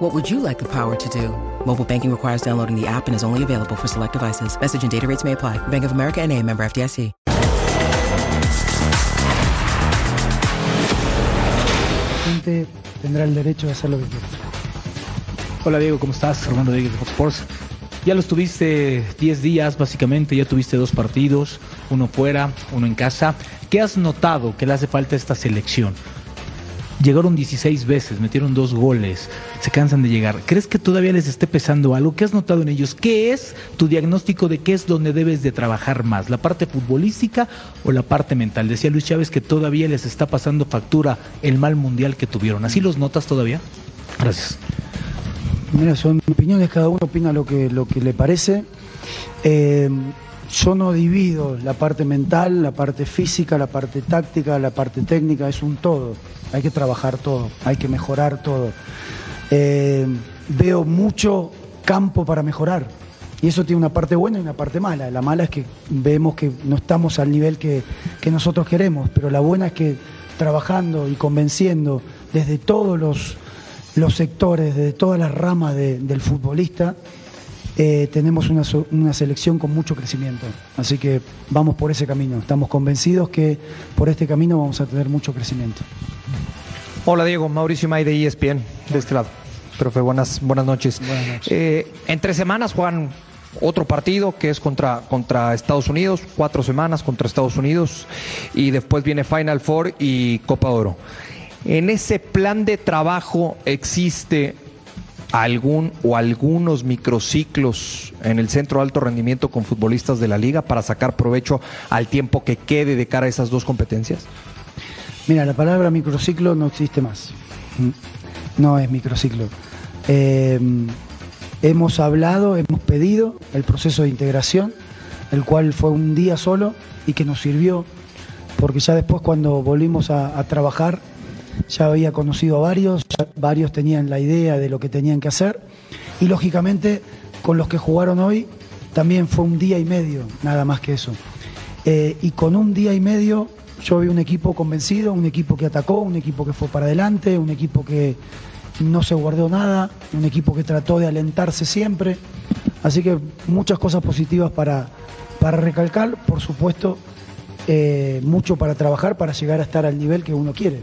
What would you like the power to do? Mobile banking requires downloading the app and is only available for select devices. Message and data rates may apply. Bank of America and a member FDIC. gente tendrá el derecho de hacer lo que quiera. Hola Diego, ¿cómo estás? Armando Diego de Fox Sports. Ya los tuviste 10 días, básicamente, ya tuviste dos partidos, uno fuera, uno en casa. ¿Qué has notado que le hace falta a esta selección? Llegaron 16 veces, metieron dos goles, se cansan de llegar. ¿Crees que todavía les esté pesando algo? ¿Qué has notado en ellos? ¿Qué es tu diagnóstico de qué es donde debes de trabajar más? ¿La parte futbolística o la parte mental? Decía Luis Chávez que todavía les está pasando factura el mal mundial que tuvieron. ¿Así los notas todavía? Gracias. Mira, son opiniones, cada uno opina lo que, lo que le parece. Eh, yo no divido la parte mental, la parte física, la parte táctica, la parte técnica, es un todo. Hay que trabajar todo, hay que mejorar todo. Eh, veo mucho campo para mejorar. Y eso tiene una parte buena y una parte mala. La mala es que vemos que no estamos al nivel que, que nosotros queremos, pero la buena es que trabajando y convenciendo desde todos los, los sectores, desde todas las ramas de- del futbolista, eh, tenemos una, so- una selección con mucho crecimiento. Así que vamos por ese camino. Estamos convencidos que por este camino vamos a tener mucho crecimiento. Hola Diego, Mauricio May de ESPN, de este lado. Profe, buenas, buenas noches. Buenas noches. Eh, en tres semanas juegan otro partido que es contra, contra Estados Unidos, cuatro semanas contra Estados Unidos y después viene Final Four y Copa Oro. En ese plan de trabajo existe algún o algunos microciclos en el centro de alto rendimiento con futbolistas de la liga para sacar provecho al tiempo que quede de cara a esas dos competencias? Mira, la palabra microciclo no existe más. Mm, No es microciclo. Eh, hemos hablado, hemos pedido el proceso de integración, el cual fue un día solo y que nos sirvió, porque ya después cuando volvimos a trabajar, ya había conocido a varios, varios tenían la idea de lo que tenían que hacer, y lógicamente con los que jugaron hoy también fue un día y medio, nada más que eso. Eh, y con un día y medio yo vi un equipo convencido, un equipo que atacó, un equipo que fue para adelante, un equipo que no se guardó nada, un equipo que trató de alentarse siempre. Así que muchas cosas positivas para, para recalcar, por supuesto, eh, mucho para trabajar para llegar a estar al nivel que uno quiere.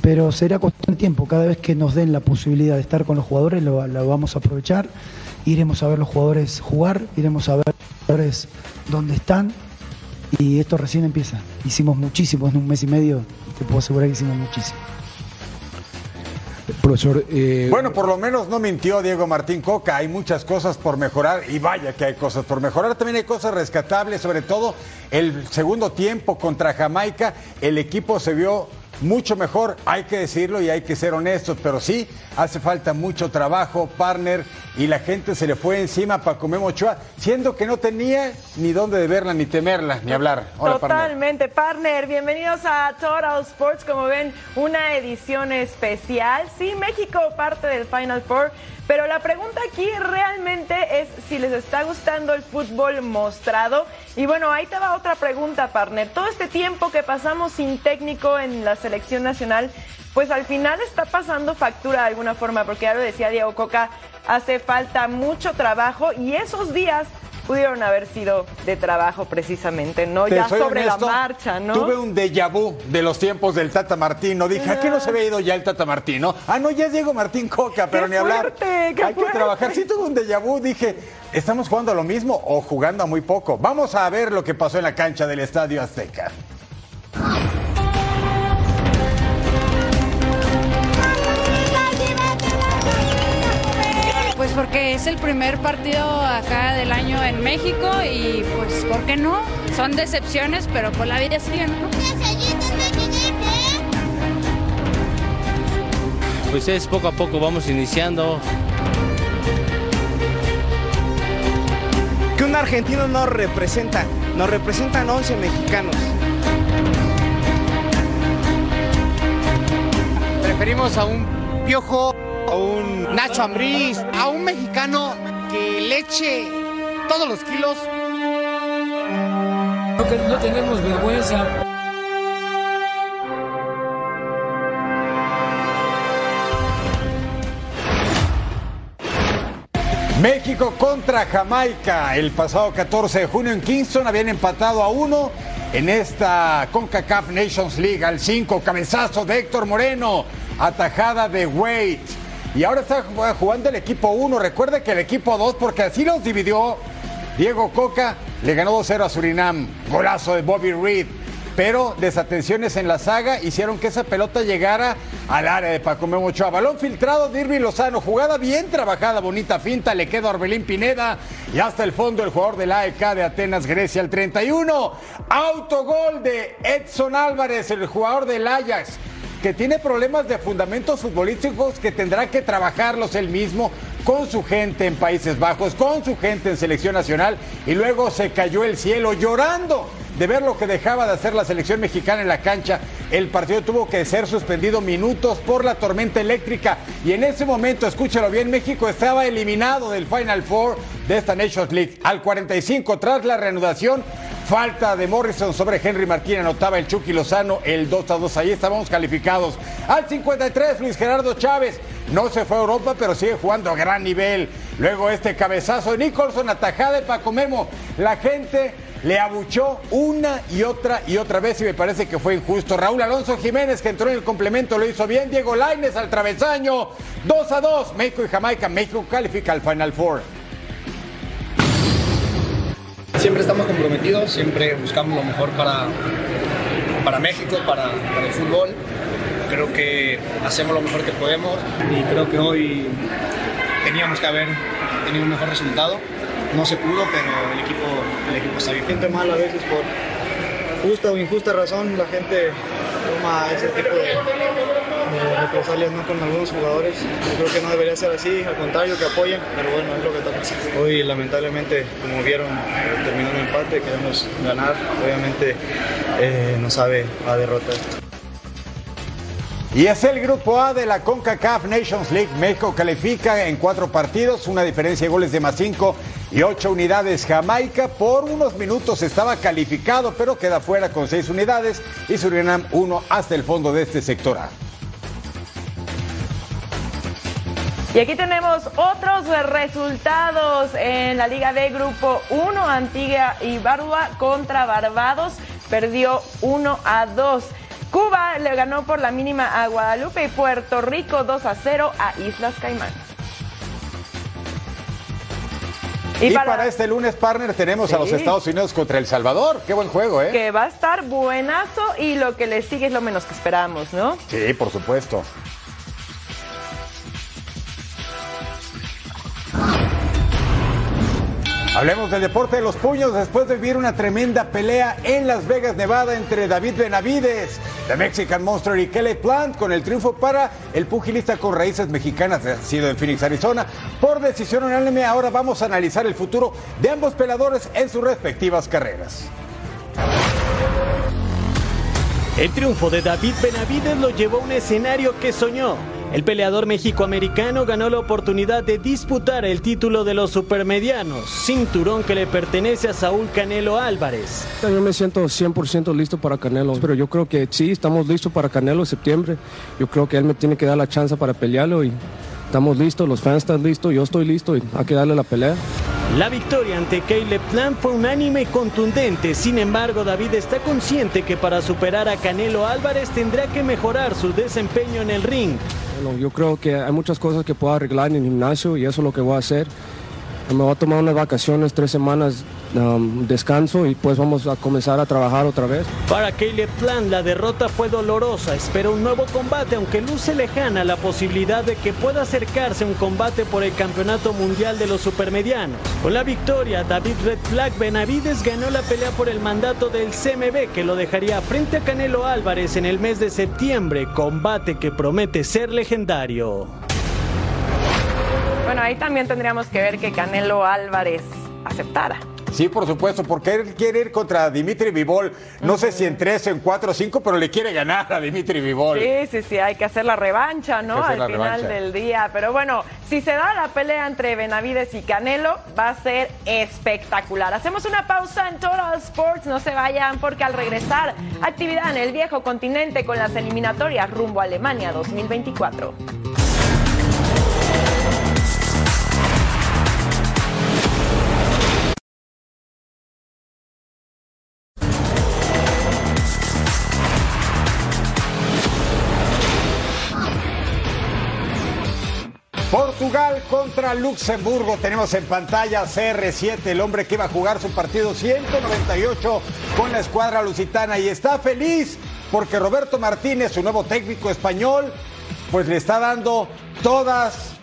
Pero será cuestión de tiempo, cada vez que nos den la posibilidad de estar con los jugadores lo, lo vamos a aprovechar, iremos a ver los jugadores jugar, iremos a ver los jugadores dónde están y esto recién empieza. Hicimos muchísimo en un mes y medio, te puedo asegurar que hicimos muchísimo. Profesor, eh, Bueno, por lo menos no mintió Diego Martín Coca. Hay muchas cosas por mejorar y vaya que hay cosas por mejorar. También hay cosas rescatables, sobre todo el segundo tiempo contra Jamaica. El equipo se vio mucho mejor, hay que decirlo y hay que ser honestos, pero sí, hace falta mucho trabajo, partner, y la gente se le fue encima para comer Ochoa, siendo que no tenía ni dónde de verla, ni temerla, ni hablar. Totalmente, partner. Bienvenidos a Total Sports. Como ven, una edición especial. Sí, México parte del Final Four. Pero la pregunta aquí realmente es si les está gustando el fútbol mostrado. Y bueno, ahí te va otra pregunta, partner. Todo este tiempo que pasamos sin técnico en la selección nacional, pues al final está pasando factura de alguna forma, porque ya lo decía Diego Coca, hace falta mucho trabajo y esos días pudieron haber sido de trabajo precisamente, no Te ya sobre honesto, la marcha, ¿no? Tuve un déjà vu de los tiempos del Tata Martino. Dije, ¿a qué no se había ido ya el Tata Martino? Ah, no, ya es Diego Martín Coca, pero ¡Qué ni hablar. qué Hay que trabajar. Sí, tuve un déjà vu. Dije, ¿estamos jugando a lo mismo o jugando a muy poco? Vamos a ver lo que pasó en la cancha del Estadio Azteca. Porque es el primer partido acá del año en México y pues, ¿por qué no? Son decepciones, pero pues la vida sigue, ¿no? Pues es poco a poco, vamos iniciando. Que un argentino no representa Nos representan 11 mexicanos. Preferimos a un Piojo, a un Nacho Ambriz, a un mexicano que le eche todos los kilos. No, no tenemos vergüenza. México contra Jamaica. El pasado 14 de junio en Kingston habían empatado a uno en esta CONCACAF Nations League al 5. Cabezazo de Héctor Moreno, atajada de Wade. Y ahora está jugando el equipo 1. Recuerde que el equipo 2, porque así los dividió Diego Coca, le ganó 2-0 a Surinam. Golazo de Bobby Reed pero desatenciones en la saga hicieron que esa pelota llegara al área de Paco Memo Ochoa. Balón filtrado de Lozano, jugada bien trabajada, bonita finta, le queda a Orbelín Pineda y hasta el fondo el jugador del AEK de Atenas, Grecia, el 31. Autogol de Edson Álvarez, el jugador del Ajax que tiene problemas de fundamentos futbolísticos que tendrá que trabajarlos él mismo con su gente en Países Bajos, con su gente en selección nacional y luego se cayó el cielo llorando de ver lo que dejaba de hacer la selección mexicana en la cancha. El partido tuvo que ser suspendido minutos por la tormenta eléctrica y en ese momento, escúchalo bien, México estaba eliminado del Final Four de esta Nations League. Al 45 tras la reanudación, falta de Morrison sobre Henry Martín, anotaba el Chucky Lozano el 2 a 2. Ahí estábamos calificados. Al 53, Luis Gerardo Chávez. No se fue a Europa, pero sigue jugando a gran nivel. Luego este cabezazo de Nicholson, atajada de Paco Memo. La gente le abuchó una y otra y otra vez y me parece que fue injusto. Raúl Alonso Jiménez que entró en el complemento lo hizo bien. Diego Laines al travesaño. 2 a 2. México y Jamaica. México califica al Final Four. Siempre estamos comprometidos, siempre buscamos lo mejor para, para México, para, para el fútbol. Creo que hacemos lo mejor que podemos y creo que hoy teníamos que haber tenido un mejor resultado no se pudo, pero el equipo, el equipo está bien. Siente mal a veces por justa o injusta razón, la gente toma ese tipo de, de represalias ¿no? con algunos jugadores. Yo creo que no debería ser así, al contrario, que apoyen, pero bueno, es lo que toca. Hoy lamentablemente, como vieron, terminó un empate, queremos ganar, obviamente eh, no sabe a derrota esto. Y es el grupo A de la CONCACAF Nations League. México califica en cuatro partidos, una diferencia de goles de más cinco y ocho unidades. Jamaica por unos minutos estaba calificado, pero queda fuera con seis unidades y Surinam uno hasta el fondo de este sector A. Y aquí tenemos otros resultados en la Liga B Grupo 1, Antigua y Barua contra Barbados, perdió 1 a 2. Cuba le ganó por la mínima a Guadalupe y Puerto Rico 2 a 0 a Islas Caimán. Y, para... este lunes, partner, tenemos a los Estados Unidos contra El Salvador. Qué buen juego, ¿eh? Que va a estar buenazo y lo que le sigue es lo menos que esperamos, ¿no? Sí, por supuesto. Hablemos del deporte de los puños después de vivir una tremenda pelea en Las Vegas, Nevada, entre David Benavides, The Mexican Monster y Kelly Plant, con el triunfo para el pugilista con raíces mexicanas, nacido en Phoenix, Arizona, por decisión unánime. Ahora vamos a analizar el futuro de ambos peleadores en sus respectivas carreras. El triunfo de David Benavides lo llevó a un escenario que soñó el peleador mexicoamericano ganó la oportunidad de disputar el título de los supermedianos, cinturón que le pertenece a Saúl Canelo Álvarez. Yo me siento 100% listo para Canelo, pero yo creo que sí, estamos listos para Canelo en septiembre. Yo creo que él me tiene que dar la chance para pelearlo y estamos listos, los fans están listos, yo estoy listo y hay que darle la pelea. La victoria ante Caleb Plant fue unánime y contundente. Sin embargo, David está consciente que para superar a Canelo Álvarez tendrá que mejorar su desempeño en el ring. Bueno, yo creo que hay muchas cosas que puedo arreglar en el gimnasio y eso es lo que voy a hacer. Me voy a tomar unas vacaciones, tres semanas um, descanso y pues vamos a comenzar a trabajar otra vez. Para Caleb Plant la derrota fue dolorosa, espera un nuevo combate aunque luce lejana la posibilidad de que pueda acercarse un combate por el campeonato mundial de los supermedianos. Con la victoria, David Red Flag Benavides ganó la pelea por el mandato del CMB que lo dejaría frente a Canelo Álvarez en el mes de septiembre, combate que promete ser legendario. Bueno, ahí también tendríamos que ver que Canelo Álvarez aceptara. Sí, por supuesto, porque él quiere ir contra Dimitri Vivol. No sé si en tres, en cuatro, cinco, pero le quiere ganar a Dimitri Vivol. Sí, sí, sí, hay que hacer la revancha, ¿no? Al final revancha. del día. Pero bueno, si se da la pelea entre Benavides y Canelo, va a ser espectacular. Hacemos una pausa en Total Sports, no se vayan, porque al regresar, actividad en el viejo continente con las eliminatorias rumbo a Alemania 2024. Contra Luxemburgo. Tenemos en pantalla CR7, el hombre que iba a jugar su partido 198 con la escuadra lusitana y está feliz porque Roberto Martínez, su nuevo técnico español, pues le está dando todas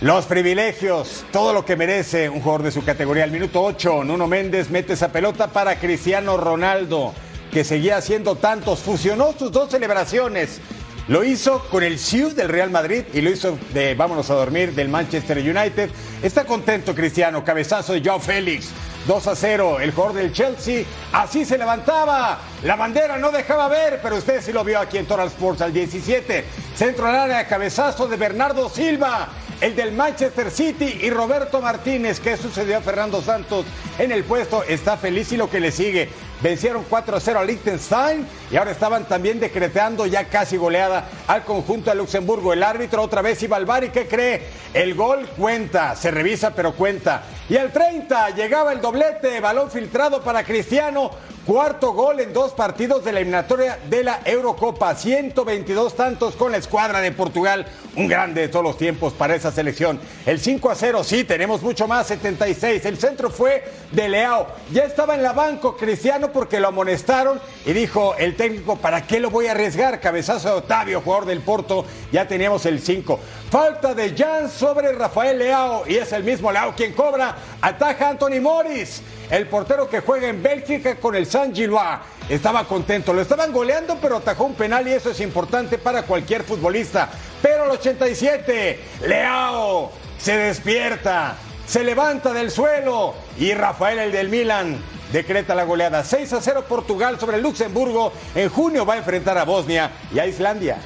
los privilegios, todo lo que merece un jugador de su categoría. Al minuto 8, Nuno Méndez mete esa pelota para Cristiano Ronaldo, que seguía haciendo tantos. Fusionó sus dos celebraciones. Lo hizo con el Siu del Real Madrid y lo hizo de vámonos a dormir del Manchester United. Está contento Cristiano, cabezazo de Joao Félix. 2 a 0, el jugador del Chelsea así se levantaba. La bandera no dejaba ver, pero usted sí lo vio aquí en Total Sports al 17. Centro al área, cabezazo de Bernardo Silva el del Manchester City y Roberto Martínez. ¿Qué sucedió a Fernando Santos en el puesto? Está feliz y lo que le sigue. Vencieron 4 a 0 a Liechtenstein y ahora estaban también decretando ya casi goleada al conjunto de Luxemburgo. El árbitro otra vez iba al bar y ¿qué cree? El gol cuenta, se revisa pero cuenta. Y al 30 llegaba el doblete, balón filtrado para Cristiano. Cuarto gol en dos partidos de la eliminatoria de la Eurocopa. 122 tantos con la escuadra de Portugal. Un grande de todos los tiempos para esa selección. El 5 a 0, sí, tenemos mucho más. 76. El centro fue de Leao. Ya estaba en la banco Cristiano porque lo amonestaron y dijo el técnico, ¿para qué lo voy a arriesgar? Cabezazo de Otavio, jugador del Porto. Ya teníamos el 5. Falta de Jan sobre Rafael Leao y es el mismo Leao quien cobra. Ataja Anthony Morris, el portero que juega en Bélgica con el San Gillois. Estaba contento, lo estaban goleando, pero atajó un penal y eso es importante para cualquier futbolista. Pero al 87, Leao se despierta, se levanta del suelo y Rafael, el del Milan, decreta la goleada 6 a 0 Portugal sobre Luxemburgo. En junio va a enfrentar a Bosnia y a Islandia.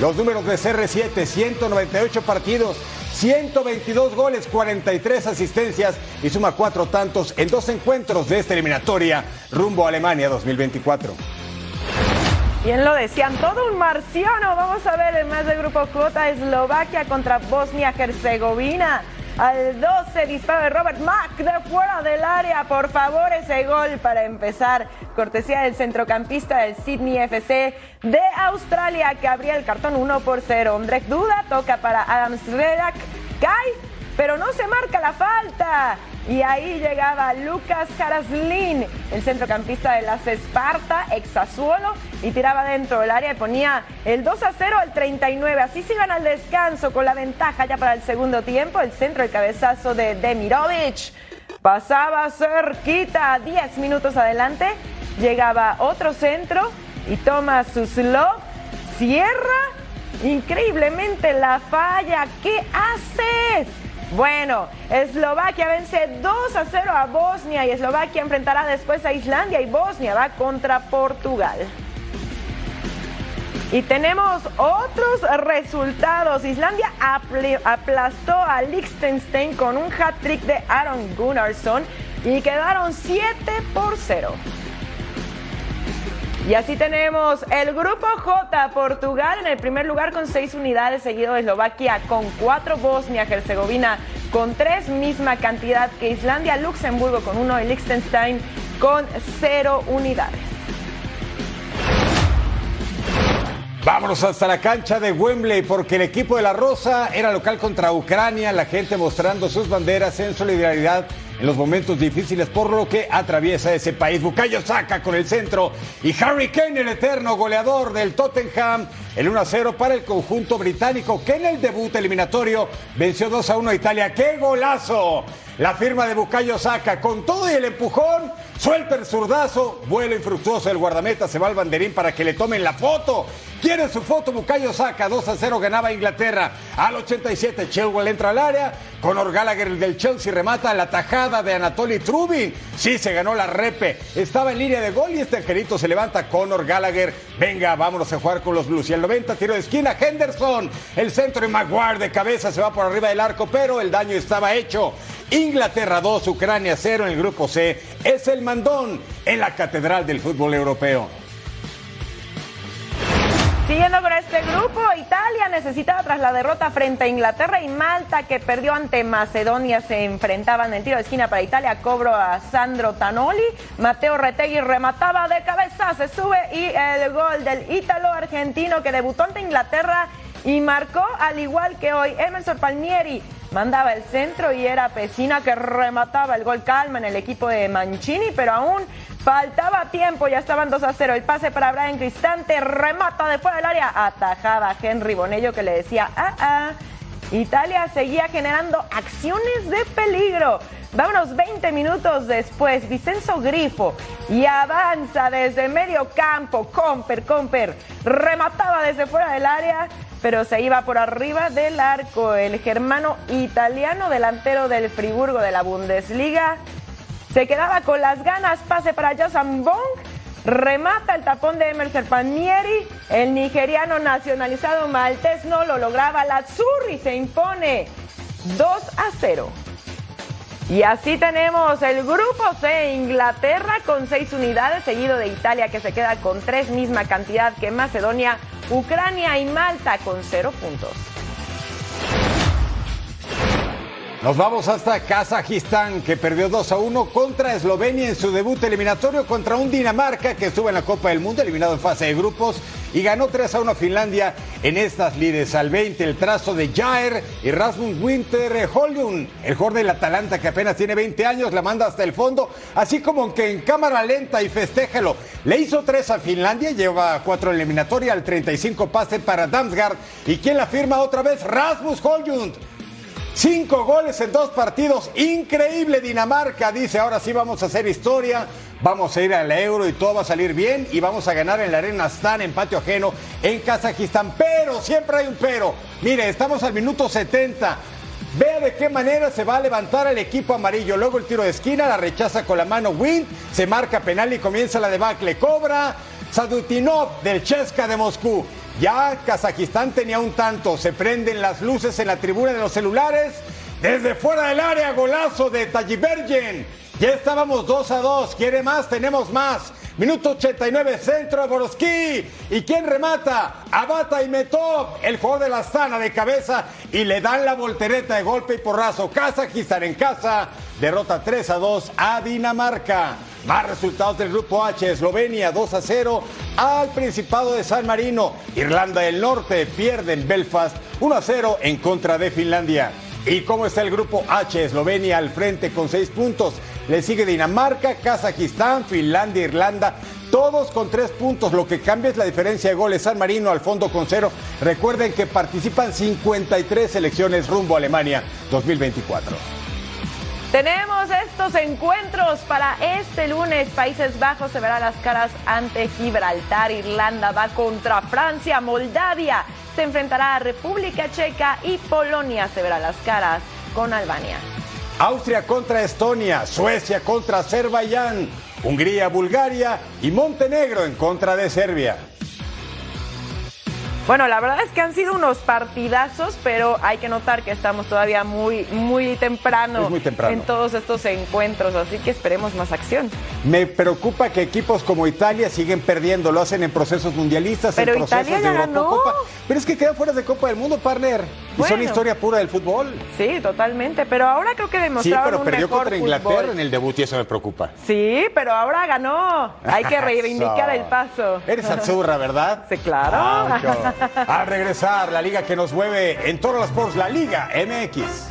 Los números de CR7, 198 partidos, 122 goles, 43 asistencias y suma cuatro tantos en dos encuentros de esta eliminatoria rumbo a Alemania 2024. Bien lo decían, todo un marciano. Vamos a ver el más de grupo J, Eslovaquia contra Bosnia-Herzegovina. Al 12, disparo de Robert Mack de fuera del área. Por favor, ese gol para empezar. Cortesía del centrocampista del Sydney FC de Australia que abría el cartón 1 por 0. Ondrej Duda toca para Adam Sredak. Cae, pero no se marca la falta. Y ahí llegaba Lucas Jaraslin, el centrocampista de las Esparta, ex y tiraba dentro del área y ponía el 2 a 0 al 39. Así se iban al descanso con la ventaja ya para el segundo tiempo. El centro, el cabezazo de Demirovic. Pasaba cerquita, 10 minutos adelante. Llegaba otro centro y toma Suslov. Cierra increíblemente la falla. ¿Qué haces? Bueno, Eslovaquia vence 2 a 0 a Bosnia y Eslovaquia enfrentará después a Islandia y Bosnia va contra Portugal. Y tenemos otros resultados. Islandia aplastó a Liechtenstein con un hat-trick de Aaron Gunnarsson y quedaron 7 por 0. Y así tenemos el grupo J, Portugal en el primer lugar con seis unidades, seguido de Eslovaquia con cuatro, Bosnia, Herzegovina con tres, misma cantidad que Islandia, Luxemburgo con uno y Liechtenstein con cero unidades. Vámonos hasta la cancha de Wembley porque el equipo de la Rosa era local contra Ucrania, la gente mostrando sus banderas en solidaridad en los momentos difíciles por lo que atraviesa ese país. Bucayo saca con el centro y Harry Kane, el eterno goleador del Tottenham, el 1 a 0 para el conjunto británico que en el debut eliminatorio venció 2 a 1 a Italia. ¡Qué golazo! La firma de Bucayo Saca con todo y el empujón, suelta el zurdazo, vuelo infructuoso del guardameta, se va al banderín para que le tomen la foto. Quiere su foto, Bucayo saca, 2 a 0 ganaba Inglaterra. Al 87, Chilwell entra al área, Conor Gallagher del Chelsea remata la tajada de Anatoly Trubin. Sí, se ganó la repe, estaba en línea de gol y este angelito se levanta, Conor Gallagher. Venga, vámonos a jugar con los Blues. Y al 90, tiro de esquina, Henderson, el centro de Maguire de cabeza se va por arriba del arco, pero el daño estaba hecho. Inglaterra 2, Ucrania 0 en el grupo C. Es el mandón en la catedral del fútbol europeo. Siguiendo con este grupo, Italia necesitaba tras la derrota frente a Inglaterra y Malta que perdió ante Macedonia se enfrentaban en tiro de esquina para Italia, cobro a Sandro Tanoli, Mateo Retegui remataba de cabeza, se sube y el gol del ítalo argentino que debutó ante Inglaterra y marcó al igual que hoy Emerson Palmieri mandaba el centro y era Pesina que remataba el gol calma en el equipo de Mancini, pero aún faltaba tiempo, ya estaban 2 a 0. El pase para Brian Cristante, remata de fuera del área, atajaba Henry Bonello que le decía, ah, ah. Italia seguía generando acciones de peligro. Vámonos 20 minutos después, Vicenzo Grifo y avanza desde medio campo. Comper, Comper remataba desde fuera del área, pero se iba por arriba del arco. El germano italiano delantero del Friburgo de la Bundesliga se quedaba con las ganas. Pase para Josan Bong. Remata el tapón de Emerson Palmieri. El nigeriano nacionalizado maltés no lo lograba. La Zurri se impone 2 a 0. Y así tenemos el grupo C, Inglaterra con seis unidades, seguido de Italia que se queda con tres, misma cantidad que Macedonia, Ucrania y Malta con cero puntos. Nos vamos hasta Kazajistán, que perdió 2 a 1 contra Eslovenia en su debut eliminatorio contra un Dinamarca que estuvo en la Copa del Mundo, eliminado en fase de grupos, y ganó 3 a 1 a Finlandia en estas lides. Al 20, el trazo de Jair y Rasmus Winter Holjun, el jugador del Atalanta que apenas tiene 20 años, la manda hasta el fondo, así como que en cámara lenta y festéjalo. Le hizo 3 a Finlandia, lleva 4 en eliminatoria, al 35 pase para Damsgaard. ¿Y quién la firma otra vez? Rasmus Holjund. Cinco goles en dos partidos. Increíble Dinamarca. Dice, ahora sí vamos a hacer historia. Vamos a ir al euro y todo va a salir bien. Y vamos a ganar en la arena Stan en patio ajeno en Kazajistán. Pero, siempre hay un pero. Mire, estamos al minuto 70. Vea de qué manera se va a levantar el equipo amarillo. Luego el tiro de esquina, la rechaza con la mano Wind. Se marca penal y comienza la debacle. Cobra Sadutinov del Cheska de Moscú. Ya Kazajistán tenía un tanto, se prenden las luces en la tribuna de los celulares. Desde fuera del área, golazo de Tajibergen. Ya estábamos 2 a 2. ¿Quiere más? Tenemos más. Minuto 89, centro Borosky. ¿Y quién remata? Abata y Metov, el jugador de la Astana de cabeza. Y le dan la voltereta de golpe y porrazo. Kazajistán en casa. Derrota 3 a 2 a Dinamarca. Más resultados del grupo H, Eslovenia 2 a 0 al Principado de San Marino. Irlanda del Norte pierde en Belfast 1 a 0 en contra de Finlandia. ¿Y cómo está el grupo H? Eslovenia al frente con 6 puntos. Le sigue Dinamarca, Kazajistán, Finlandia, Irlanda. Todos con 3 puntos. Lo que cambia es la diferencia de goles. San Marino al fondo con 0. Recuerden que participan 53 selecciones rumbo a Alemania 2024. Tenemos estos encuentros para este lunes. Países Bajos se verá las caras ante Gibraltar. Irlanda va contra Francia. Moldavia se enfrentará a República Checa y Polonia se verá las caras con Albania. Austria contra Estonia, Suecia contra Azerbaiyán, Hungría, Bulgaria y Montenegro en contra de Serbia. Bueno, la verdad es que han sido unos partidazos, pero hay que notar que estamos todavía muy, muy temprano, muy temprano. en todos estos encuentros, así que esperemos más acción. Me preocupa que equipos como Italia siguen perdiendo, lo hacen en procesos mundialistas, pero en procesos Italia de ya Eurocopa. ganó. Pero es que quedan fuera de Copa del Mundo, partner. Y son Bueno. historia pura del fútbol. Sí, totalmente, pero ahora creo que Sí, demostraron pero un perdió mejor contra fútbol. Inglaterra en el debut y eso me preocupa. Sí, pero ahora ganó. Hay que reivindicar el paso. Eres azurra, ¿verdad? Sí, claro. A regresar, la liga que nos mueve en todos sports, la Liga MX.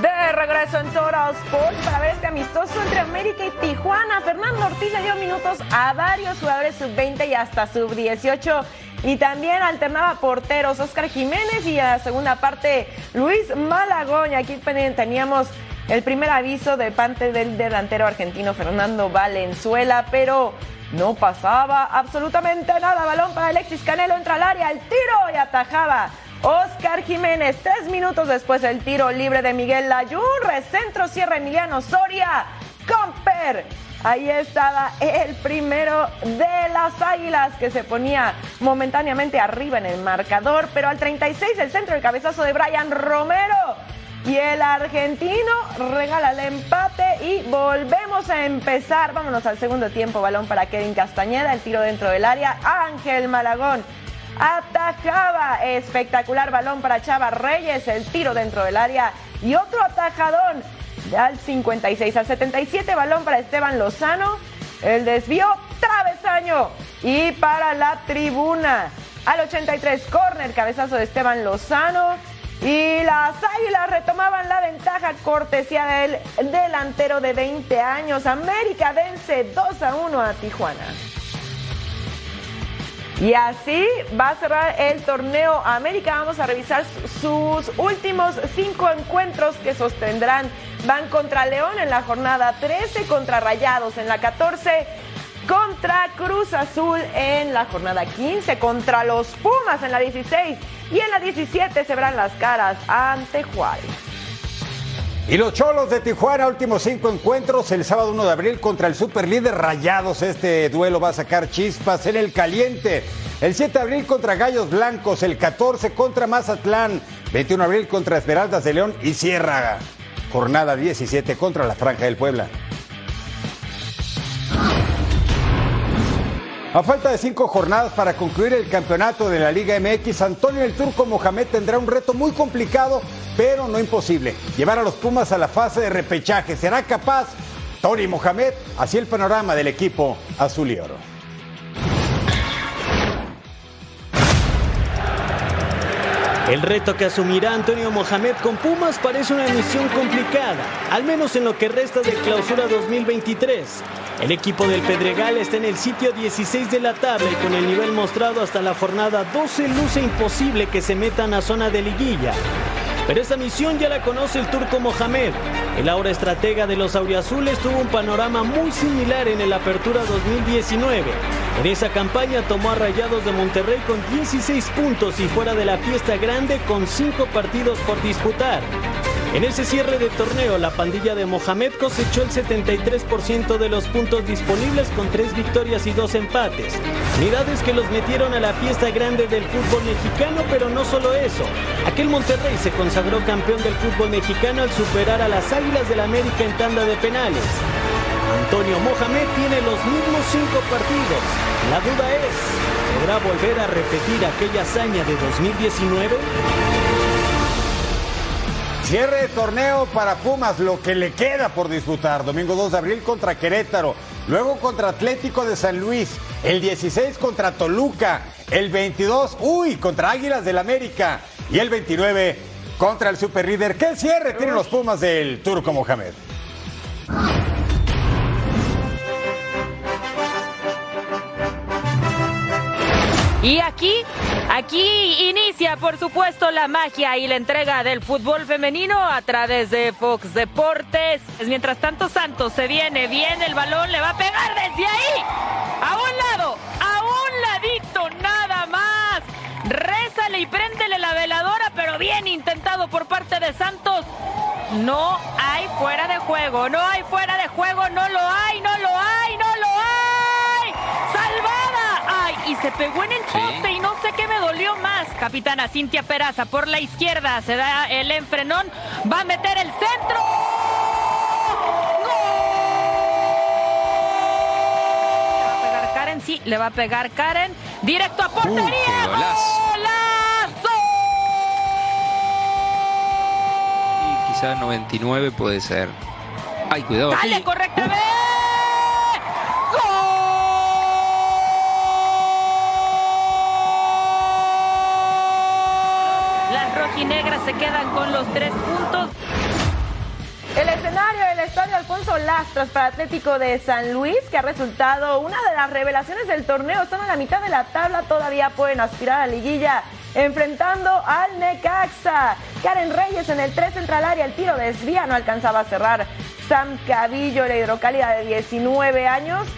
De regreso en Para ver este amistoso entre América y Tijuana, Fernando Ortiz le dio minutos a varios jugadores hasta sub-18. Y también alternaba porteros Oscar Jiménez y a la segunda parte Luis Malagón. Aquí teníamos el primer aviso de parte del delantero argentino Fernando Valenzuela, pero no pasaba absolutamente nada. Balón para Alexis Canelo, entra al área, el tiro y atajaba. Oscar Jiménez, tres minutos después el tiro libre de Miguel Layún, recentro cierra Emiliano Soria, Comper. Ahí estaba el primero de las Águilas que se ponía momentáneamente arriba en el marcador, pero al 36 el centro del cabezazo de Brian Romero y el argentino regala el empate y volvemos a empezar. Vámonos al segundo tiempo. Balón para Kevin Castañeda. El tiro dentro del área. Ángel Malagón atajaba. Espectacular balón para Chava Reyes. El tiro dentro del área. Y otro atajadón. Al 56 al 77. Balón para Esteban Lozano. El desvío. Travesaño. Y para la tribuna. Al 83. Corner. Cabezazo de Esteban Lozano. Y las Águilas retomaban la ventaja cortesía del delantero de 20 años. América vence 2 a 1 a Tijuana. Y así va a cerrar el torneo América. Vamos a revisar sus últimos cinco encuentros que sostendrán. Van contra León en la jornada 13, contra Rayados en la 14, contra Cruz Azul en la jornada 15, contra los Pumas en la 16 y en la 17 se verán las caras ante Juárez. Y los Cholos de Tijuana, últimos cinco encuentros, el sábado 1 de abril contra el superlíder Rayados. Este duelo va a sacar chispas en el caliente. El 7 de abril contra Gallos Blancos, el 14 contra Mazatlán, 21 de abril contra Esmeraldas de León y Sierra. Jornada 17 contra la Franja del Puebla. A falta de cinco jornadas para concluir el campeonato de la Liga MX, Antonio el Turco Mohamed tendrá un reto muy complicado, pero no imposible. Llevar a los Pumas a la fase de repechaje. ¿Será capaz Tony Mohamed? Así el panorama del equipo azul y oro. El reto que asumirá Antonio Mohamed con Pumas parece una misión complicada, al menos en lo que resta de clausura 2023. El equipo del Pedregal está en el sitio 16 de la tabla y con el nivel mostrado hasta la jornada 12 luce imposible que se metan a zona de liguilla. Pero esta misión ya la conoce el turco Mohamed. El ahora estratega de los auriazules tuvo un panorama muy similar en el Apertura 2019. En esa campaña tomó a Rayados de Monterrey con 16 puntos y fuera de la fiesta grande con 5 partidos por disputar. En ese cierre de torneo, la pandilla de Mohamed cosechó el 73% de los puntos disponibles con 3 victorias y 2 empates. Unidades que los metieron a la fiesta grande del fútbol mexicano, pero no solo eso. Aquel Monterrey se consagró campeón del fútbol mexicano al superar a las Águilas del América en tanda de penales. Antonio Mohamed tiene los mismos 5 partidos. La duda es, ¿podrá volver a repetir aquella hazaña de 2019? Cierre de torneo para Pumas, lo que le queda por disfrutar. Domingo 2 de abril contra Querétaro, luego contra Atlético de San Luis, el 16 contra Toluca, el 22, uy, contra Águilas del América y el 29 contra el superlíder. ¿Qué cierre tienen los Pumas del Turco Mohamed? Y aquí, aquí inicia por supuesto la magia y la entrega del fútbol femenino a través de Fox Deportes. Mientras tanto Santos se viene bien el balón, le va a pegar desde ahí. A un lado, a un ladito nada más. Rézale y préndele la veladora, pero bien intentado por parte de Santos. No hay fuera de juego, no hay fuera de juego, no lo hay, no lo hay, no lo hay. ¡Salvada! ¡Ay! Y se pegó en el poste y no sé qué me dolió más. Capitana Cintia Peraza por la izquierda se da el enfrenón, va a meter el centro. Le va a pegar Karen, sí, le va a pegar Karen. Directo a portería. qué golazo. ¡Golazo! Y quizá 99 puede ser. Ay, cuidado. Dale correctamente. Rojinegras se quedan con los tres puntos. El escenario del estadio Alfonso Lastras para Atlético de San Luis, que ha resultado una de las revelaciones del torneo. Están a la mitad de la tabla, todavía pueden aspirar a la liguilla. Enfrentando al Necaxa. Karen Reyes en el 3 central área, el tiro desvía, no alcanzaba a cerrar. Sam Cabillo, la hidrocálida de 19 años,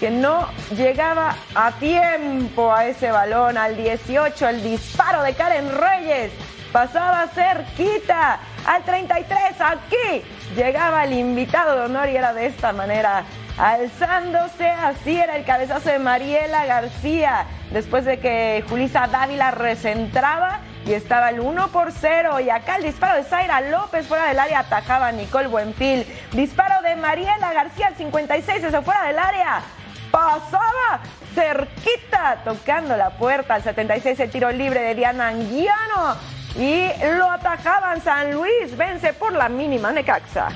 que no llegaba a tiempo a ese balón. Al 18, el disparo de Karen Reyes pasaba cerquita. Al 33, aquí llegaba el invitado de honor y era de esta manera. Alzándose, así era el cabezazo de Mariela García. Después de que Julisa Dávila recentraba y estaba el 1 por 0. Y acá el disparo de Zaira López fuera del área atajaba a Nicole Buenfil. Disparo de Mariela García al 56, eso fuera del área. Pasaba cerquita, tocando la puerta al 76, el tiro libre de Diana Anguiano. Y lo atajaban San Luis, vence por la mínima Necaxa.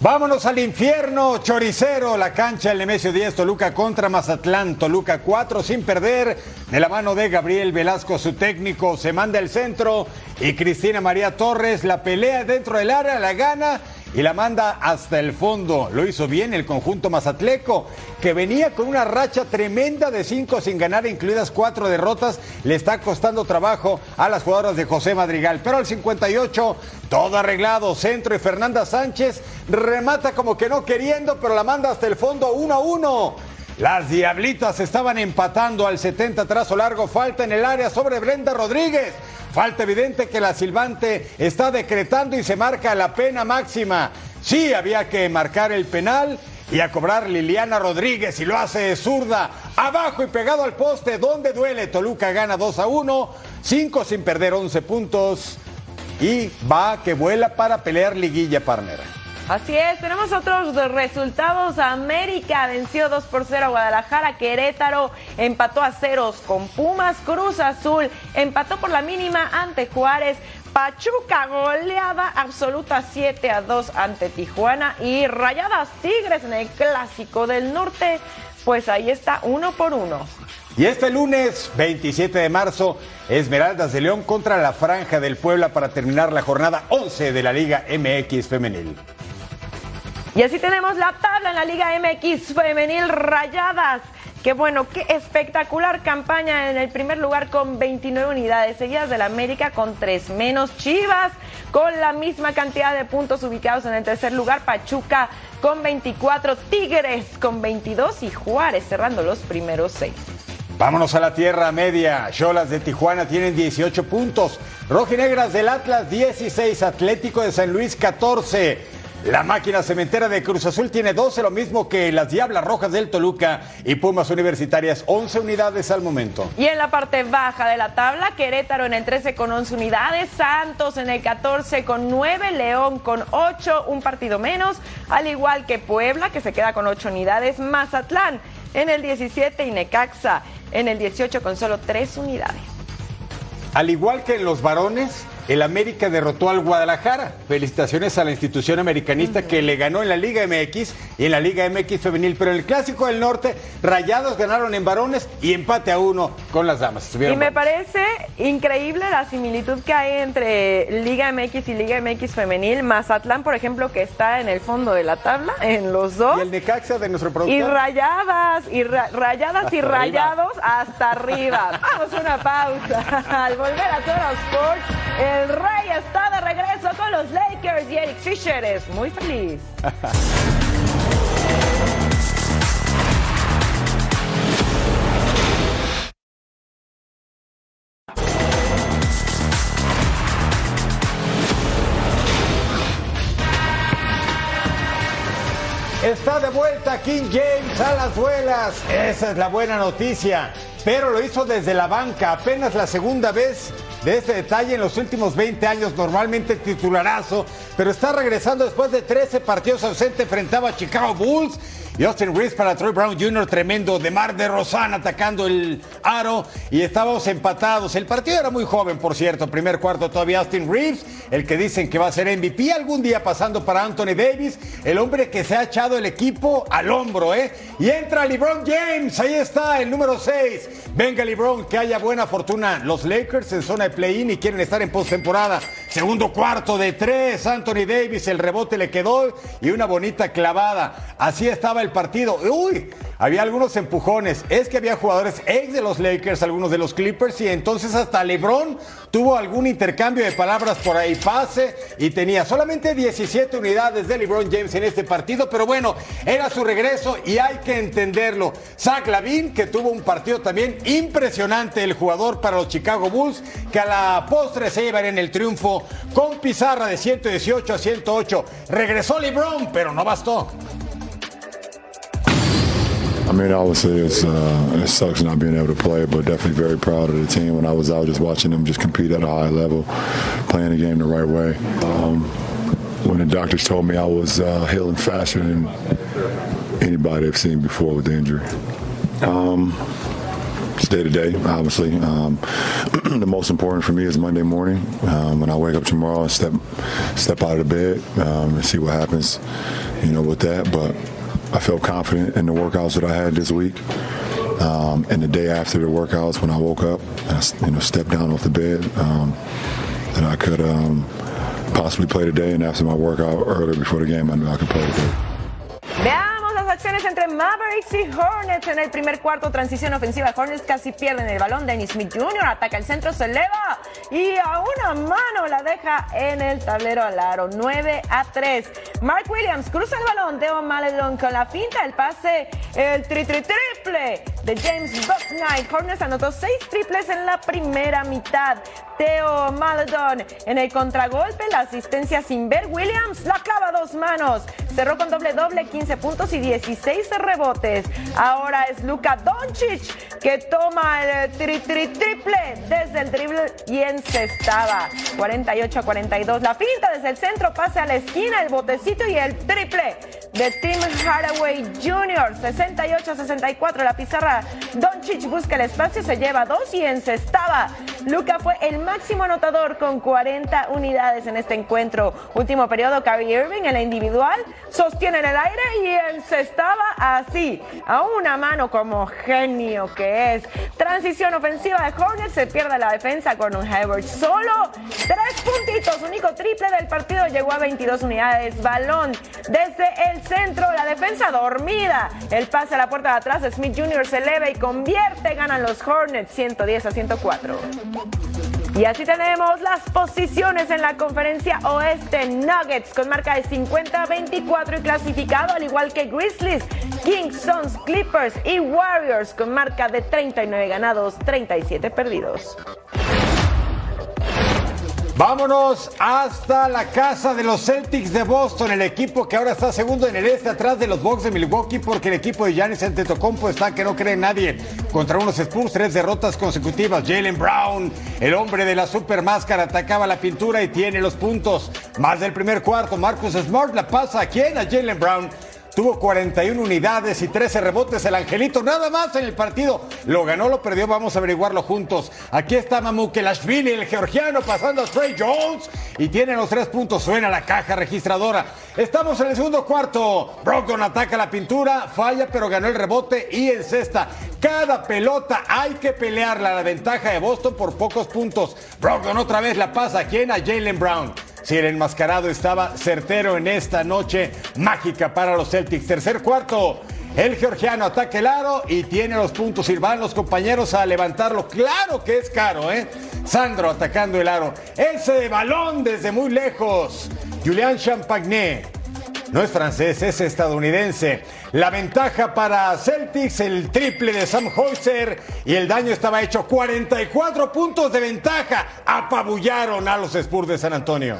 Vámonos al infierno, choricero, la cancha del Nemesio 10, Toluca contra Mazatlán, Toluca 4 sin perder, de la mano de Gabriel Velasco, su técnico, se manda el centro y Cristina María Torres la pelea dentro del área, la gana y la manda hasta el fondo. Lo hizo bien el conjunto mazatleco, que venía con una racha tremenda de cinco sin ganar, incluidas cuatro derrotas. Le está costando trabajo a las jugadoras de José Madrigal. Pero al 58, todo arreglado. Centro y Fernanda Sánchez remata como que no queriendo, pero la manda hasta el fondo 1 a 1. Las Diablitas estaban empatando al 70 trazo largo, falta en el área sobre Brenda Rodríguez. Falta evidente que la silbante está decretando y se marca la pena máxima. Sí, había que marcar el penal y a cobrar Liliana Rodríguez y lo hace zurda. Abajo y pegado al poste, donde duele. Toluca gana 2 a 1, 5 sin perder 11 puntos y va que vuela para pelear liguilla parnera. Así es, tenemos otros resultados. América venció 2 por 0 a Guadalajara. Querétaro empató a ceros con Pumas. Cruz Azul empató por la mínima ante Juárez. Pachuca goleada absoluta 7 a 2 ante Tijuana. Y Rayadas Tigres en el clásico del norte. Pues ahí está, uno por uno. Y este lunes 27 de marzo, Esmeraldas de León contra la Franja del Puebla para terminar la jornada 11 de la Liga MX Femenil. Y así tenemos la tabla en la Liga MX Femenil Rayadas. Qué bueno, qué espectacular campaña en el primer lugar con 29 unidades, seguidas del América con 3 menos, Chivas con la misma cantidad de puntos ubicados en el tercer lugar, Pachuca con 24, Tigres con 22 y Juárez cerrando los primeros 6. Vámonos a la tierra media. Cholas de Tijuana tienen 18 puntos. Rojinegras del Atlas 16. Atlético de San Luis 14. La máquina cementera de Cruz Azul tiene 12, lo mismo que las Diablas Rojas del Toluca y Pumas Universitarias, 11 unidades al momento. Y en la parte baja de la tabla, Querétaro en el 13 con 11 unidades, Santos en el 14 con 9, León con 8, un partido menos, al igual que Puebla que se queda con 8 unidades, Mazatlán en el 17 y Necaxa en el 18 con solo 3 unidades. Al igual que en los varones, el América derrotó al Guadalajara. Felicitaciones a la institución americanista que le ganó en la Liga MX y en la Liga MX femenil. Pero en el Clásico del Norte, Rayados ganaron en varones y empate a uno con las damas. Y me parece increíble la similitud que hay entre Liga MX y Liga MX femenil. Mazatlán, por ejemplo, que está en el fondo de la tabla, en los dos. Y el Necaxa de nuestro productor. Y rayadas, y rayadas y rayados hasta arriba. Vamos a una pausa. Al volver a Toro Sports, el Rey está de regreso con los Lakers y Eric Fisher es muy feliz. Está de vuelta King James a las duelas. Esa es la buena noticia. Pero lo hizo desde la banca, apenas la segunda vez de este detalle en los últimos 20 años, normalmente titularazo, pero está regresando después de 13 partidos ausente, enfrentaba a Chicago Bulls y Austin Reeves para Troy Brown Jr., tremendo de Mar de Rosana atacando el aro y estábamos empatados. El partido era muy joven, por cierto, primer cuarto todavía Austin Reeves, el que dicen que va a ser MVP algún día pasando para Anthony Davis, el hombre que se ha echado el equipo al hombro, ¿eh? Y entra LeBron James, ahí está el número 6. Venga LeBron, que haya buena fortuna. Los Lakers en zona de play-in y quieren estar en postemporada. Segundo cuarto de tres, Anthony Davis, el rebote le quedó y una bonita clavada. Así estaba el partido. Uy, había algunos empujones. Es que había jugadores ex de los Lakers, algunos de los Clippers, y entonces hasta LeBron tuvo algún intercambio de palabras por ahí, pase, y tenía solamente 17 unidades de LeBron James en este partido, pero bueno, era su regreso y hay que entenderlo. Zach Lavin, que tuvo un partido también impresionante, el jugador para los Chicago Bulls, que a la postre se llevan en el triunfo con pizarra de 118 a 108. Regresó LeBron, pero no bastó. I mean, obviously, it's, uh, it sucks not being able to play, but definitely very proud of the team. When I was out just watching them just compete at a high level, playing the game the right way. Um, when the doctors told me I was uh, healing faster than anybody I've seen before with the injury. Um, day to day, obviously. Um, the most important for me is Monday morning. Um, when I wake up tomorrow, I step step out of the bed um, and see what happens, you know, with that. But I felt confident in the workouts that I had this week. Um, and the day after the workouts, when I woke up, and I, you know, stepped down off the bed, um, I could um, possibly play today. And after my workout earlier before the game, I knew I could play today. Las acciones entre Mavericks y Hornets en el primer cuarto. Transición ofensiva. Hornets casi pierden el balón. Dennis Smith Jr. ataca el centro, se eleva y a una mano la deja en el tablero al aro. 9 a 3. Mark Williams cruza el balón. Deo Maledon con la finta. El pase, el tri tri triple de James Bucknight. Hornets anotó 6 triples en la primera mitad. Teo Maledon en el contragolpe. La asistencia sin ver. Williams la clava a dos manos. Cerró con doble doble, 15 puntos y 16 rebotes. Ahora es Luka Doncic que toma el tri, tri, triple desde el drible y encestaba. 48 a 42. La finta desde el centro, pase a la esquina, el botecito y el triple de Tim Hardaway Jr. 68 a 64. La pizarra Doncic busca el espacio, se lleva dos y encestaba. Luka fue el máximo anotador con 40 unidades en este encuentro. Último periodo, Kyrie Irving en la individual sostiene en el aire y encestaba así, a una mano como genio que es. Transición ofensiva de Hornets, se pierde la defensa con un Hayward solo. Tres puntitos, único triple del partido, llegó a 22 unidades. Balón desde el centro, la defensa dormida. El pase a la puerta de atrás, Smith Jr. se eleva y convierte, ganan los Hornets 110 a 104. Y así tenemos las posiciones en la conferencia oeste. Nuggets con marca de 50-24 y clasificado, al igual que Grizzlies, Kings, Suns, Clippers y Warriors con marca de 39 ganados, 37 perdidos. Vámonos hasta la casa de los Celtics de Boston, el equipo que ahora está segundo en el este atrás de los Bucks de Milwaukee porque el equipo de Giannis Antetokounmpo está que no cree nadie contra unos Spurs, tres derrotas consecutivas. Jalen Brown, el hombre de la super máscara, atacaba la pintura y tiene los puntos. Más del primer cuarto, Marcus Smart la pasa a quién? A Jalen Brown. Tuvo 41 unidades y 13 rebotes el Angelito, nada más en el partido. Lo ganó, lo perdió, vamos a averiguarlo juntos. Aquí está Mamukelashvili, el georgiano, pasando a Trey Jones y tiene los tres puntos. Suena la caja registradora. Estamos en el segundo cuarto. Brogdon ataca la pintura, falla, pero ganó el rebote y en cesta. Cada pelota hay que pelearla. La ventaja de Boston por pocos puntos. Brogdon otra vez la pasa. ¿A quién? A Jalen Brown. Si el enmascarado estaba certero en esta noche mágica para los Celtics. Tercer cuarto. El georgiano ataca el aro y tiene los puntos. Y van los compañeros a levantarlo. Claro que es caro, ¿eh? Sandro atacando el aro. Ese balón desde muy lejos. Julian Champagné. No es francés, es estadounidense. La ventaja para Celtics, el triple de Sam Hoiser y el daño estaba hecho. 44 puntos de ventaja. Apabullaron a los Spurs de San Antonio.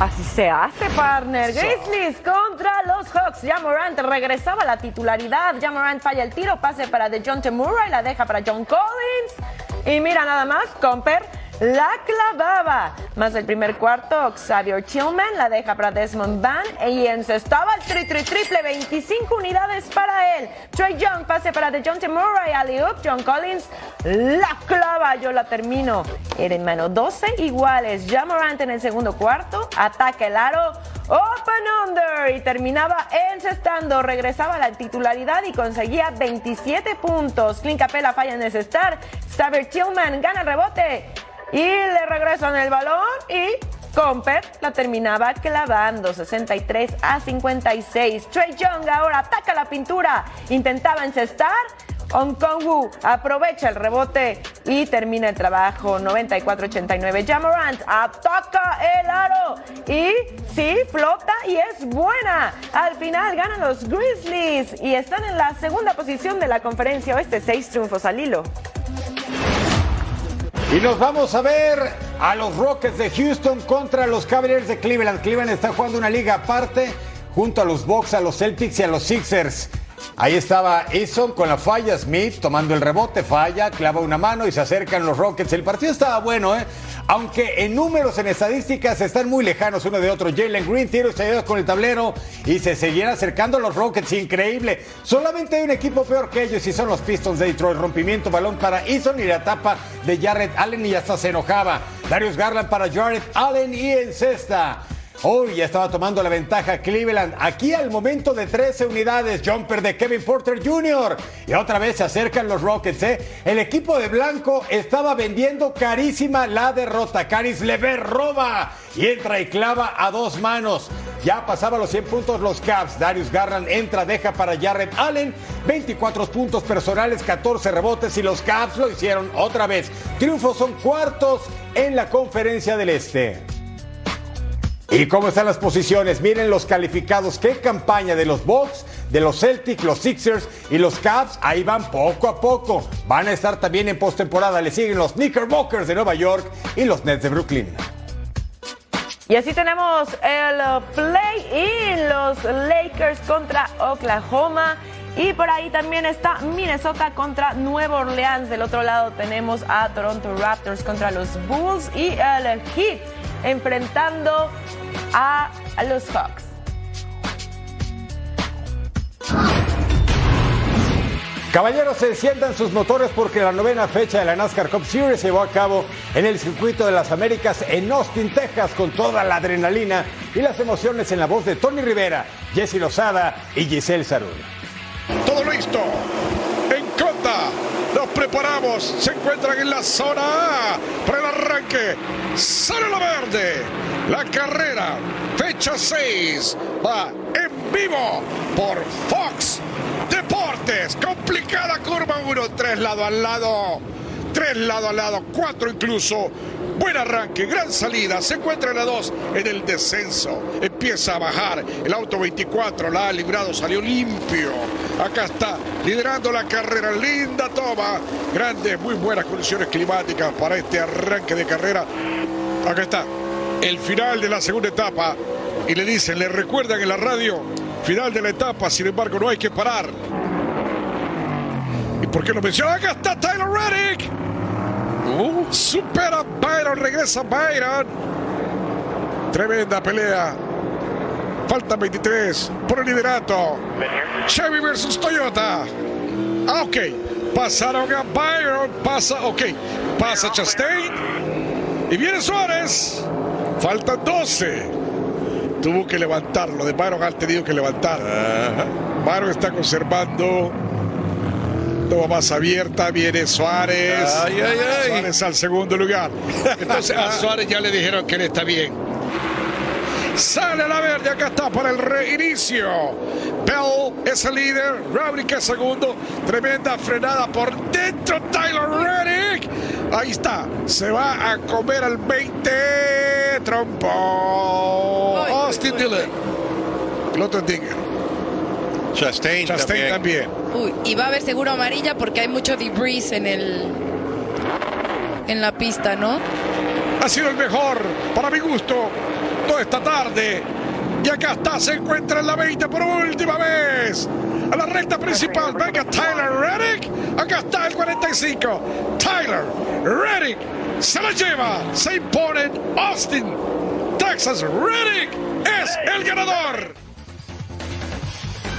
Así se hace, partner. Grizzlies contra los Hawks. Jamorant regresaba a la titularidad. Jamorant falla el tiro, pase para DeJounte Murray, la deja para John Collins. Y mira nada más, Comper la clavaba. Más el primer cuarto, Xavier Tillman la deja para Desmond Van y encestaba el tri, tri triple, 25 unidades para él. Trey Young pase para DeJounte Murray, alley John Collins la clava, yo la termino. Era en mano 12 iguales. Jamorant en el segundo cuarto, ataca el aro, open under y terminaba encestando. Regresaba a la titularidad y conseguía 27 puntos. Clint Capella falla en encestar. Xavier Tillman gana el rebote y le regresan el balón y Comper la terminaba clavando 63 a 56. Trey Young ahora ataca la pintura, intentaba encestar. Hong Kong Wu aprovecha el rebote y termina el trabajo 94-89. Jamorant ataca el aro y sí, flota y es buena. Al final ganan los Grizzlies y están en la segunda posición de la conferencia oeste, seis triunfos al hilo. Y nos vamos a ver a los Rockets de Houston contra los Cavaliers de Cleveland. Cleveland está jugando una liga aparte junto a los Bucks, a los Celtics y a los Sixers. Ahí estaba Eason con la falla, Smith tomando el rebote, falla, clava una mano y se acercan los Rockets. El partido estaba bueno, ¿eh? Aunque en números, en estadísticas, están muy lejanos uno de otro. Jalen Green tiro se con el tablero y se seguían acercando los Rockets. Increíble. Solamente hay un equipo peor que ellos y son los Pistons de Detroit. Rompimiento, balón para Eason y la tapa de Jared Allen y hasta se enojaba. Darius Garland para Jared Allen y en cesta. Hoy ya estaba tomando la ventaja Cleveland. Aquí al momento de 13 unidades, jumper de Kevin Porter Jr. Y otra vez se acercan los Rockets. ¿eh? El equipo de blanco estaba vendiendo carísima la derrota. Caris Lever roba y entra y clava a dos manos. Ya pasaba los 100 puntos los Cavs. Darius Garland entra, deja para Jared Allen. 24 puntos personales, 14 rebotes y los Cavs lo hicieron otra vez. Triunfos son cuartos en la conferencia del Este. ¿Y cómo están las posiciones? Miren los calificados. ¿Qué campaña de los Bucks, de los Celtics, los Sixers y los Cavs? Ahí van poco a poco. Van a estar también en postemporada. Le siguen los Knickerbockers de Nueva York y los Nets de Brooklyn. Y así tenemos el play-in, los Lakers contra Oklahoma. Y por ahí también está Minnesota contra Nueva Orleans. Del otro lado tenemos a Toronto Raptors contra los Bulls y el Heat enfrentando a los Hawks. Caballeros, se enciendan sus motores porque la novena fecha de la NASCAR Cup Series se llevó a cabo en el circuito de las Américas en Austin, Texas, con toda la adrenalina y las emociones en la voz de Tony Rivera, Jesse Lozada y Giselle Sarun. Todo listo. En conta. Nos preparamos. Se encuentran en la zona A para el arranque. Sale la verde. La carrera. Fecha 6. Va en vivo por Fox Deportes. Complicada curva 1. Tres lado al lado. Tres lado al lado. Cuatro incluso. Buen arranque, gran salida. Se encuentra en la 2 en el descenso. Empieza a bajar. El auto 24 la ha librado, salió limpio. Acá está, liderando la carrera. Linda toma. Grandes, muy buenas condiciones climáticas para este arranque de carrera. Acá está, el final de la segunda etapa. Y le dicen, le recuerdan en la radio, final de la etapa, sin embargo no hay que parar. ¿Y por qué lo menciona? Acá está Tyler Reddick. Uh, supera Byron, regresa Byron. Tremenda pelea. Falta 23 por el liderato. Chevy versus Toyota. Ah, ok. Pasaron a Byron. Pasa, ok. Pasa Chastain. Y viene Suárez. Faltan 12. Tuvo que levantarlo. De Byron ha tenido que levantar. Byron está conservando Más abierta, viene Suárez. Ay, ay, ay. Suárez al segundo lugar. Entonces a Suárez ya le dijeron que él está bien. Sale a la verde, acá está para el reinicio. Bell es el líder, Rabrick es segundo. Tremenda frenada por dentro, Tyler Reddick. Ahí está, se va a comer al 20. Trompo. Austin Dillon. El otro Dinger. Chastain, Chastain también. Uy, y va a haber seguro amarilla porque hay mucho debris en el en la pista, ¿no? Ha sido el mejor, para mi gusto, toda esta tarde. Y acá está, se encuentra en la 20 por última vez. A la recta principal, venga Tyler Reddick. Acá está el 45. Tyler Reddick se la lleva, se impone Austin, Texas. Reddick es el ganador.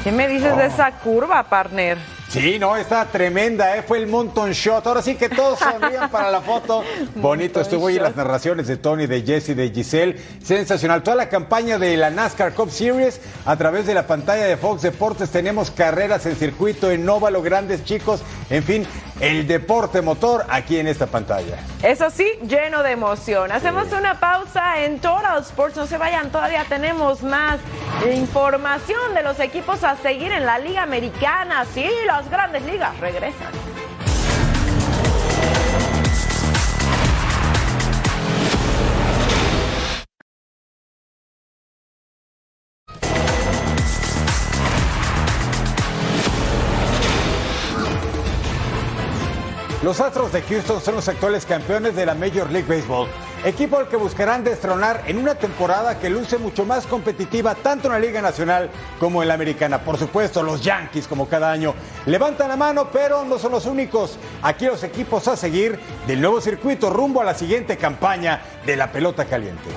¿Qué me dices de esa curva, partner? Sí, no, está tremenda, ¿eh? fue el Monton Shot. Ahora sí que todos sonrían para la foto. Bonito estuvo y las narraciones de Tony, de Jesse, de Giselle. Sensacional. Toda la campaña de la NASCAR Cup Series a través de la pantalla de Fox Deportes. Tenemos carreras en circuito, en óvalo, grandes chicos. En fin, el deporte motor aquí en esta pantalla. Eso sí, lleno de emoción. Hacemos una pausa en Total Sports. No se vayan, todavía tenemos más información de los equipos a seguir en la Liga Americana. Sí, las grandes ligas regresan. Los Astros de Houston son los actuales campeones de la Major League Baseball, equipo al que buscarán destronar en una temporada que luce mucho más competitiva tanto en la Liga Nacional como en la Americana. Por supuesto, los Yankees, como cada año, levantan la mano, pero no son los únicos. Aquí los equipos a seguir del nuevo circuito rumbo a la siguiente campaña de la pelota caliente.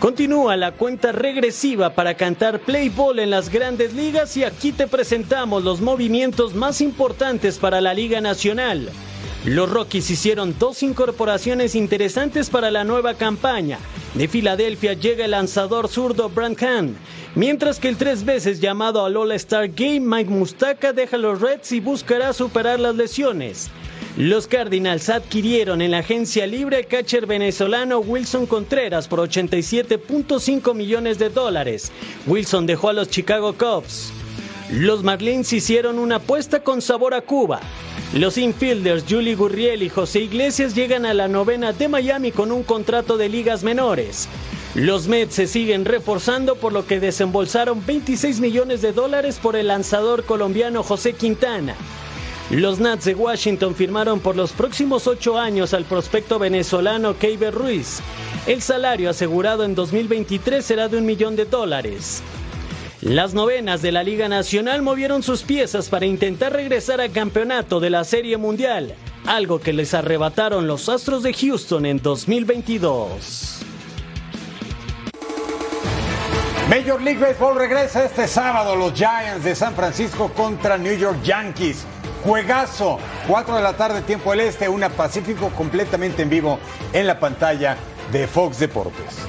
Continúa la cuenta regresiva para cantar play ball en las grandes ligas y aquí te presentamos los movimientos más importantes para la Liga Nacional. Los Rockies hicieron dos incorporaciones interesantes para la nueva campaña. De Filadelfia llega el lanzador zurdo Brand Hahn, mientras que el tres veces llamado al All-Star Game Mike Mustaka deja los Reds y buscará superar las lesiones. Los Cardinals adquirieron en la agencia libre el catcher venezolano Wilson Contreras por 87.5 millones de dólares. Wilson dejó a los Chicago Cubs. Los Marlins hicieron una apuesta con sabor a Cuba. Los infielders Julie Gurriel y José Iglesias llegan a la novena de Miami con un contrato de ligas menores. Los Mets se siguen reforzando por lo que desembolsaron 26 millones de dólares por el lanzador colombiano José Quintana. Los Nats de Washington firmaron por los próximos ocho años al prospecto venezolano Keiber Ruiz. El salario asegurado en 2023 será de un millón de dólares. Las novenas de la Liga Nacional movieron sus piezas para intentar regresar al campeonato de la Serie Mundial, algo que les arrebataron los Astros de Houston en 2022. Major League Baseball regresa este sábado los Giants de San Francisco contra New York Yankees. Juegazo, 4 de la tarde, tiempo del este, una Pacífico completamente en vivo en la pantalla de Fox Deportes.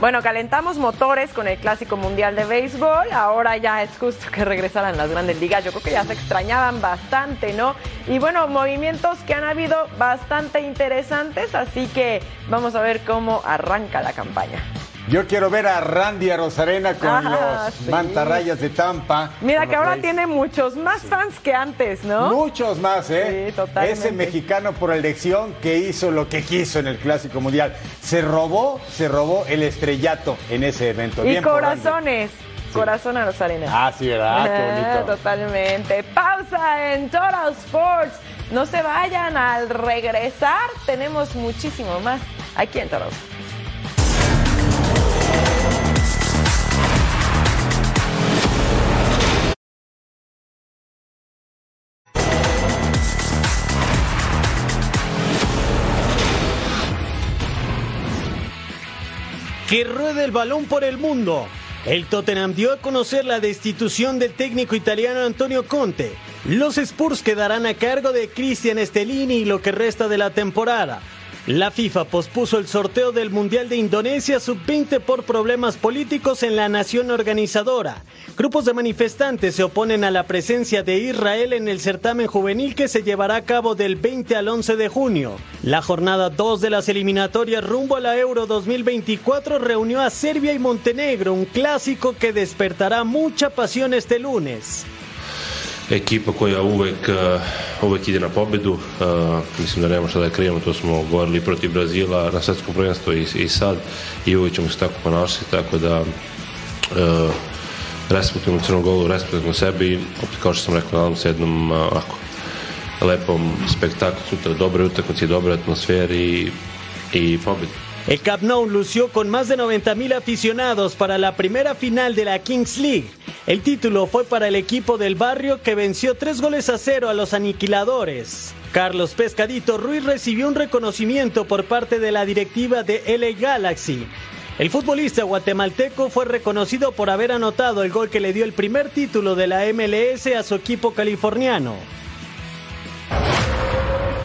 Bueno, calentamos motores con el Clásico Mundial de Béisbol. Ahora ya es justo que regresaran las grandes ligas. Yo creo que ya se extrañaban bastante, ¿no? Y bueno, movimientos que han habido bastante interesantes, así que vamos a ver cómo arranca la campaña. Yo quiero ver a Randy a Rosarena con Ah, los sí. mantarrayas de Tampa. Mira que ahora Rays. tiene muchos más fans que antes, ¿no? Muchos más, ¿eh? Sí, totalmente. Ese mexicano por elección que hizo lo que quiso en el Clásico Mundial. Se robó, se robó el estrellato en ese evento. Y Bien corazones. Corazón a los arenas. Ah, sí, ¿verdad? Qué Ah, bonito. Totalmente. Pausa en Total Sports. No se vayan al regresar. Tenemos muchísimo más aquí en Total Sports. Que ruede el balón por el mundo. El Tottenham dio a conocer la destitución del técnico italiano Antonio Conte. Los Spurs quedarán a cargo de Cristian Stellini lo que resta de la temporada. La FIFA pospuso el sorteo del Mundial de Indonesia sub-20 por problemas políticos en la nación organizadora. Grupos de manifestantes se oponen a la presencia de Israel en el certamen juvenil que se llevará a cabo del 20 al 11 de junio. La jornada 2 de las eliminatorias rumbo a la Euro 2024 reunió a Serbia y Montenegro, un clásico que despertará mucha pasión este lunes. Ekipa koja uvek, uh, uvek ide na pobedu. Uh, mislim da nema šta da krijemo, to smo govorili protiv Brazila na svetskom prvenstvu i, i sad i uvek ćemo se tako ponašati, tako da uh, respektujemo Crnogolu, respektujemo sebe i opet kao što sam rekao, nadam se jednom uh, ako, lepom spektaklu sutra, dobre utakmice dobre atmosferi i, i pobedi. El Camp Nou lució con más de 90.000 aficionados para la primera final de la Kings League. El título fue para el equipo del barrio que venció tres goles a cero a los aniquiladores. Carlos Pescadito Ruiz recibió un reconocimiento por parte de la directiva de LA Galaxy. El futbolista guatemalteco fue reconocido por haber anotado el gol que le dio el primer título de la MLS a su equipo californiano.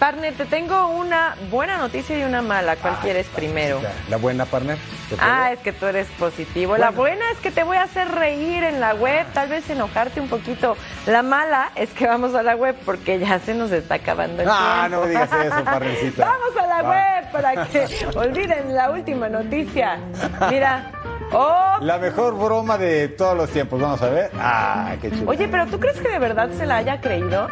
Partner, te tengo una buena noticia y una mala. ¿Cuál quieres primero? La buena, partner. ¿te Ah, es que tú eres positivo. La buena es que te voy a hacer reír en la web, tal vez enojarte un poquito. La mala es que vamos a la web porque ya se nos está acabando el Ah, tiempo. no me digas eso, partnercita. Vamos a la Va. web para que olviden la última noticia. Mira. Oh, La mejor broma de todos los tiempos. Vamos a ver. Ah, qué chulo. oye, pero ¿tú crees que de verdad se la haya creído?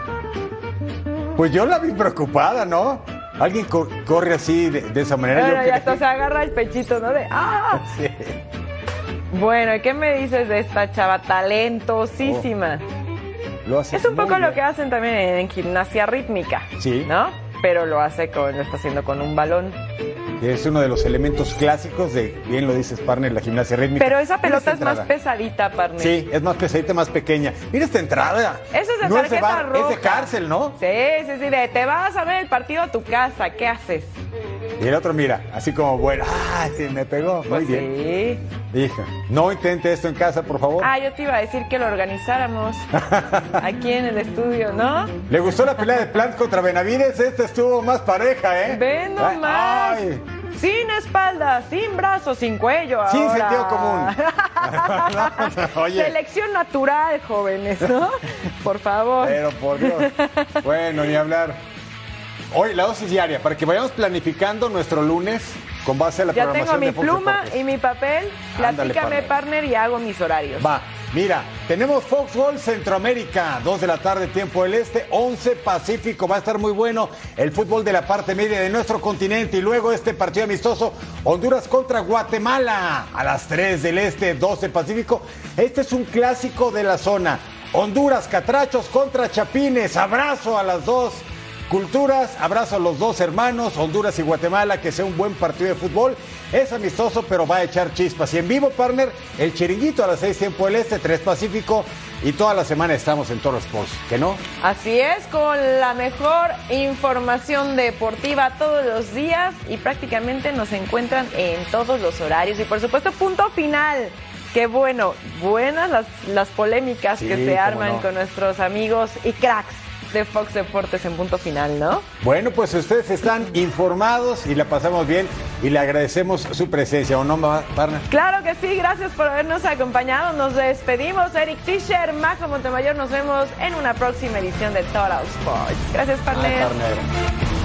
Pues yo la vi preocupada, ¿no? Alguien co- corre así de, de esa manera. Bueno, yo ya hasta se agarra el pechito, ¿no? De ¡ah! Sí. Bueno, ¿y qué me dices de esta chava talentosísima? Lo hace Es un poco lo que hacen también en gimnasia rítmica. Sí. ¿No? Pero lo hace con, lo está haciendo con un balón. Es uno de los elementos clásicos de, bien lo dices, partner, la gimnasia rítmica. Pero esa pelota es más pesadita, partner. Sí, es más pesadita, más pequeña. Mira esta entrada. Eso es de no tarjeta es de bar, roja. es de cárcel, ¿no? Sí, sí, sí. De, te vas a ver el partido a tu casa. ¿Qué haces? Y el otro, mira, así como bueno. Ah, sí, me pegó. Muy Pues bien. Hija, no intente esto en casa, por favor. Ah, yo te iba a decir que lo organizáramos aquí en el estudio, ¿no? ¿Le gustó la pelea de Plant contra Benavides? Esta estuvo más pareja, ¿eh? Ven nomás. Ay. Sin espalda, sin brazos, sin cuello. Sin ahora. sentido común. Oye. Selección natural, jóvenes, ¿no? Por favor. Pero por Dios. Bueno, ni hablar. Hoy la dosis diaria, para que vayamos planificando nuestro lunes con base a la ya tengo programación mi de Fox pluma Deportes. y mi papel. Ándale, Platícame, partner, y hago mis horarios. Va, mira, tenemos Fox Gol Centroamérica, 2 de la tarde, tiempo del Este, 11 Pacífico, va a estar muy bueno el fútbol de la parte media de nuestro continente y luego este partido amistoso, Honduras contra Guatemala, a las 3 del Este, 12 Pacífico. Este es un clásico de la zona. Honduras, Catrachos contra Chapines, abrazo a las dos culturas, abrazo a los dos hermanos, Honduras y Guatemala, que sea un buen partido de fútbol. Es amistoso, pero va a echar chispas. Y en vivo, partner, el chiringuito a las 6 tiempo del Este, 3 Pacífico. Y toda la semana estamos en Toro Sports, ¿que no? Así es, con la mejor información deportiva todos los días y prácticamente nos encuentran en todos los horarios. Y por supuesto, punto final. Qué bueno, buenas las, las polémicas Sí, que se arman no. con nuestros amigos y cracks de Fox Deportes en punto final, ¿no? Bueno, pues ustedes están informados y la pasamos bien y le agradecemos su presencia, ¿o no, partner? Claro que sí, gracias por habernos acompañado. Nos despedimos. Eric Fisher, Majo Montemayor, nos vemos en una próxima edición de Total Sports. Gracias, partner. Ah.